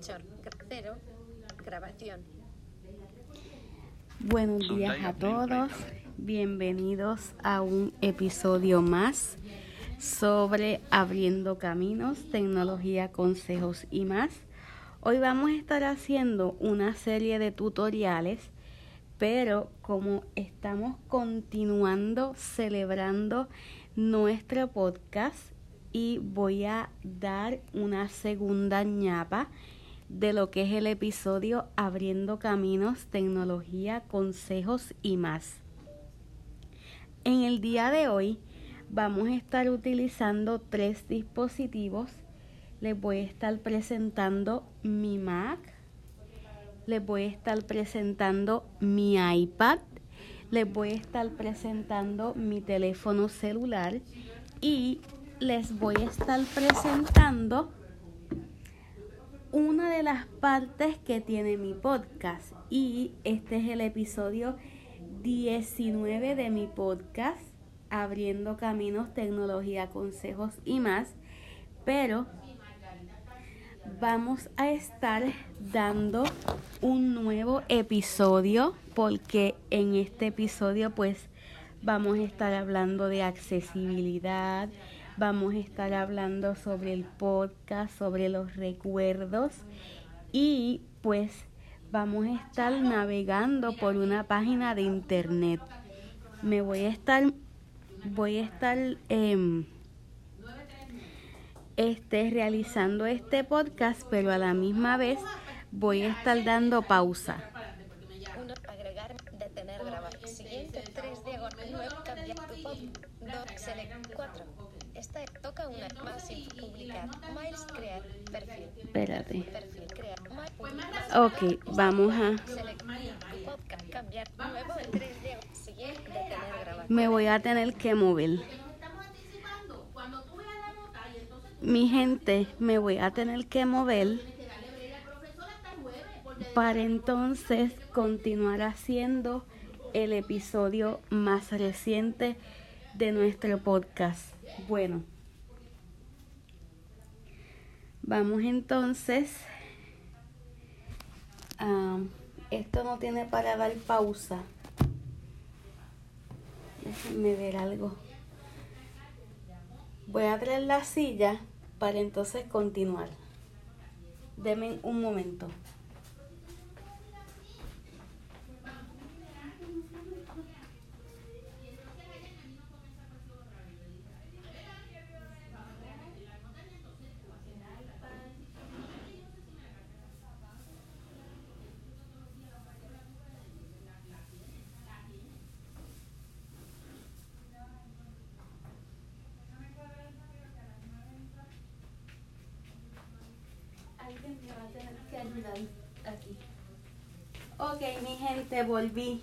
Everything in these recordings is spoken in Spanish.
Anchor, cero, grabación. Buenos días a todos, bienvenidos a un episodio más sobre abriendo caminos, tecnología, consejos y más. Hoy vamos a estar haciendo una serie de tutoriales, pero como estamos continuando celebrando nuestro podcast y voy a dar una segunda ñapa de lo que es el episodio Abriendo Caminos, Tecnología, Consejos y más. En el día de hoy vamos a estar utilizando tres dispositivos. Les voy a estar presentando mi Mac, les voy a estar presentando mi iPad, les voy a estar presentando mi teléfono celular y les voy a estar presentando una de las partes que tiene mi podcast. Y este es el episodio 19 de mi podcast abriendo caminos, tecnología, consejos y más. Pero vamos a estar dando un nuevo episodio porque en este episodio pues vamos a estar hablando de accesibilidad Vamos a estar hablando sobre el podcast, sobre los recuerdos y pues vamos a estar navegando por una página de internet. Me voy a estar, voy a estar eh, este, realizando este podcast, pero a la misma vez voy a estar dando pausa. Espérate. Ok, vamos a... select, podcast, cambiar, nuevo, 3 diagonal. Siguiente, detener, grabar. Me voy a tener que mover. Mi gente, me voy a tener que mover para entonces continuar haciendo el episodio más reciente de nuestro podcast. Bueno, vamos entonces. esto no tiene para dar pausa. Déjenme ver algo. Voy a traer la silla para entonces continuar. Denme un momento. Alguien me va a aquí. Ok, mi gente, volví.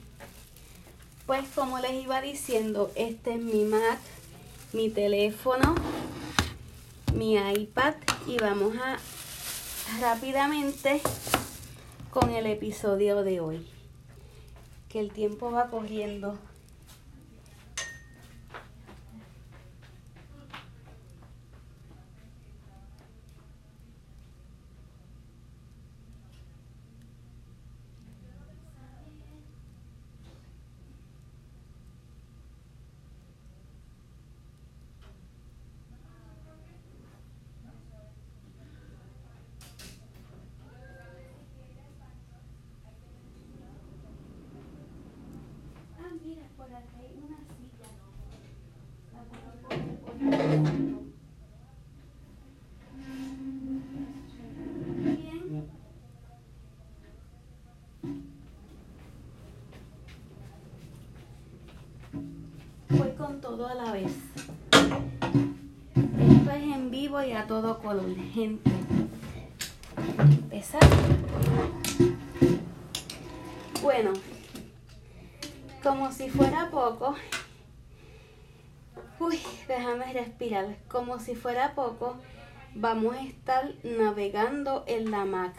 Pues como les iba diciendo, este es mi Mac, mi teléfono, mi iPad y vamos a rápidamente con el episodio de hoy. Que el tiempo va corriendo. Ah, mira, por acá hay una silla. La puedo poner por aquí. Bien. Voy con todo a la vez. Esto es en vivo y a todo color, gente. Empezar. Bueno, como si fuera poco, uy, déjame respirar, como si fuera poco, vamos a estar navegando en la Mac.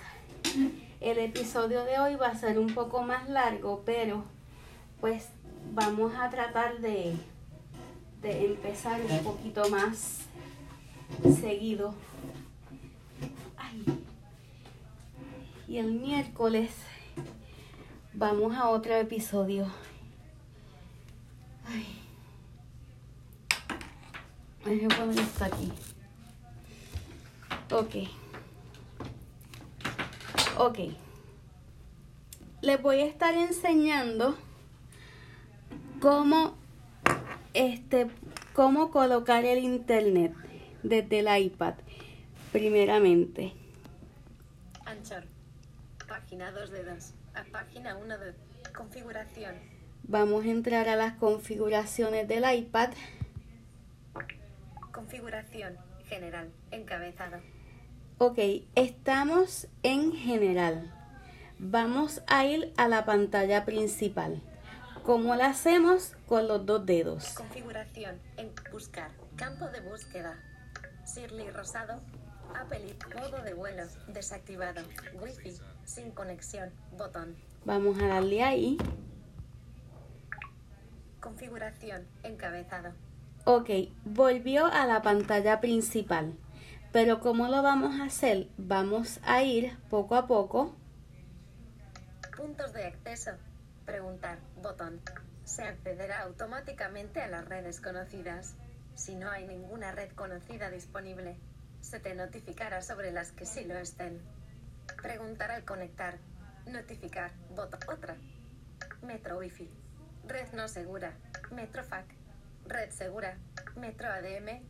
El episodio de hoy va a ser un poco más largo, pero pues vamos a tratar de, de empezar un poquito más seguido. Y el miércoles vamos a otro episodio. Que poner esto aquí. Ok. Ok. Les voy a estar enseñando cómo este cómo colocar el internet desde el iPad primeramente. Anchor. Página 2 de 2. A página 1 de configuración. Vamos a entrar a las configuraciones del iPad. Configuración general. Encabezado. Ok, estamos en general. Vamos a ir a la pantalla principal. ¿Cómo la hacemos? Con los dos dedos. Configuración. En buscar. Campo de búsqueda. Shirley Rosado. Apple modo de vuelo. Desactivado. Wi-Fi. Sin conexión. Botón. Vamos a darle ahí. Configuración. Encabezado. Ok, volvió a la pantalla principal. Pero ¿cómo lo vamos a hacer? Vamos a ir poco a poco. Puntos de acceso. Preguntar. Botón. Se accederá automáticamente a las redes conocidas. Si no hay ninguna red conocida disponible, se te notificará sobre las que sí lo estén. Preguntar al conectar. Notificar. Botón. Otra. Metro Wi-Fi. Red no segura. Metrofac. Red segura. Metro ADM.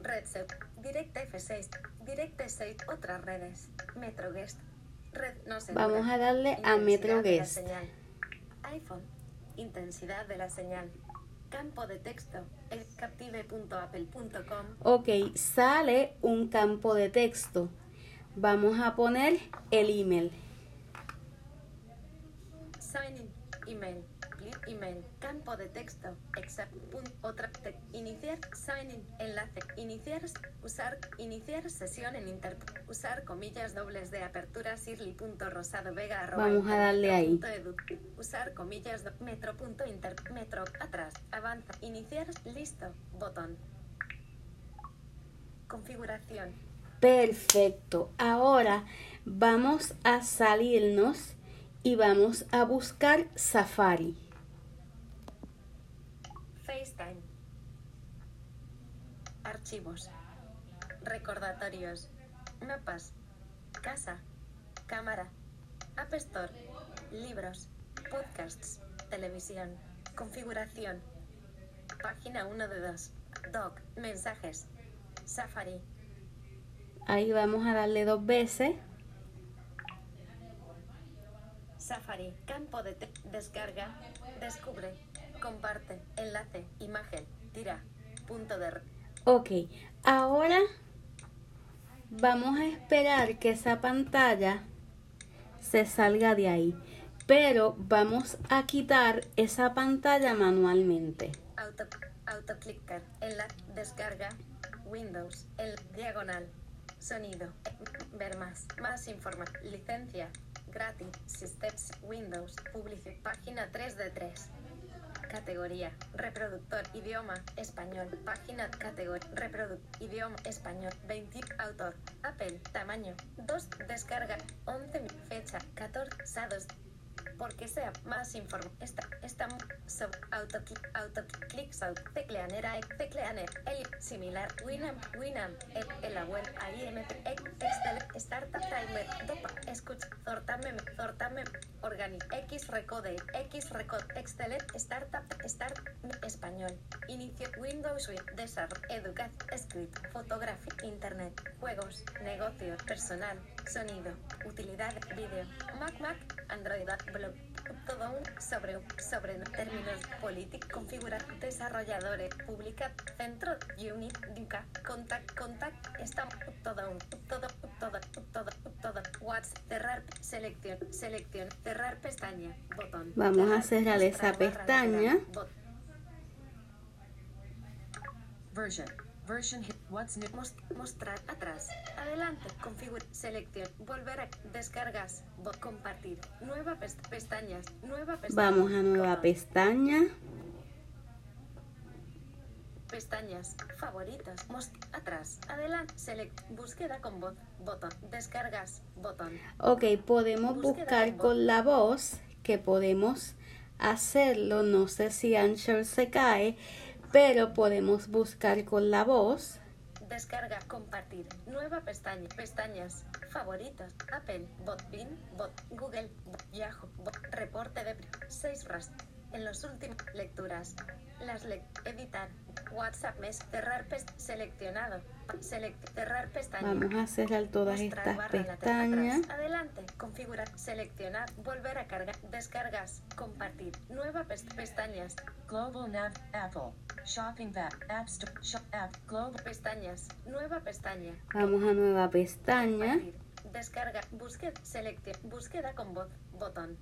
Red segura. Direct F6. Direct 6 Otras redes. Metro Guest. Red no segura. Vamos a darle a Metro Guest. señal. iPhone. Intensidad de la señal. Campo de texto. Captive.apple.com. Ok, sale un campo de texto. Vamos a poner el email. Sign in. Email. Email. Campo de texto. Except. Otra. te- iniciar. Sign in. Enlace. Iniciar. Usar. Iniciar sesión en internet. Usar comillas dobles de apertura. Shirley.rosado vega. arroba Vamos a darle ahí. punto edu. Usar comillas do- metro punto inter. Metro. Atrás. Avanza. Iniciar. Listo. Botón. Configuración. Perfecto. Ahora vamos a salirnos y vamos a buscar Safari. Archivos. Recordatorios. Mapas. Casa. Cámara. App Store. Libros. Podcasts. Televisión. Configuración. Página 1 de 2. Doc. Mensajes. Safari. Ahí vamos a darle dos veces. Safari. Campo de descarga. Descubre. Comparte. Enlace. Imagen. Tira. Punto de... Ok, ahora vamos a esperar que esa pantalla se salga de ahí. Pero vamos a quitar esa pantalla manualmente. Auto, autoclicker, en la descarga, Windows, el diagonal, sonido, ver más, más información, licencia, gratis, Systems, Windows, publicidad, página 3 de 3. Categoría, reproductor, idioma, español, página, categoría, reproductor, idioma, español, 20, autor, Apple, tamaño, 2, descarga, 11, fecha, 14, sados, porque sea más información. Esta, esta, sub, autoclick, autoclicks, out, tecleanera, tecleaner, el, similar, Winamp, Winamp, el, el abuelo, IMT, Excel, Startup Timer, Dopa, Escucha, Zortame, Zortame, Organic, X Recode, X Recode, Excel, Startup, Start, Español, Inicio, Windows, Desarrollo, Educación, Script, Fotografía, Internet, Juegos, Negocio, Personal, Sonido, Utilidad, Video, Mac, Mac, Android, Blog, todo un sobre, sobre términos políticos, configurar, desarrolladores, publica, centro, unit, duca, contact, contact, está todo un, todo, todo, todo, todo, WhatsApp, cerrar, selección, selección, cerrar pestaña, botón. Vamos a cerrar esa pestaña. Version. Version hit. What's new? Mos- mostrar atrás. Adelante. Configura. Selección. Volver a. Descargas. Compartir. Nueva pest- pestañas. Nueva pestaña. Vamos a nueva pestaña. pestañas, favoritos, most, atrás, adelante, select, búsqueda con voz, botón, descargas, botón. Ok, podemos Búsqueda buscar con con la voz, que podemos hacerlo. No sé si Anchor se cae, pero podemos buscar con la voz. Descarga, compartir, nueva pestaña, pestañas, favoritos, Apple, bot, Bing, bot, Google, Yahoo, bot, reporte de 6 rast. En los últimos lecturas, las lec editar, WhatsApp mes, cerrar seleccionado, select, cerrar pestaña. Vamos a cerrar todas Mostrar estas pestañas. atrás. Adelante. Configurar. Seleccionar. Volver a cargar. Descargas. Compartir. Nueva pest- pestañas. Global Nav, Apple, Shopping Back, App Store, Shop App, Global, Pestañas. Nueva pestaña. Vamos a nueva pestaña. Compartir. Descarga. Búsqueda. Selección. Búsqueda con voz. Botón.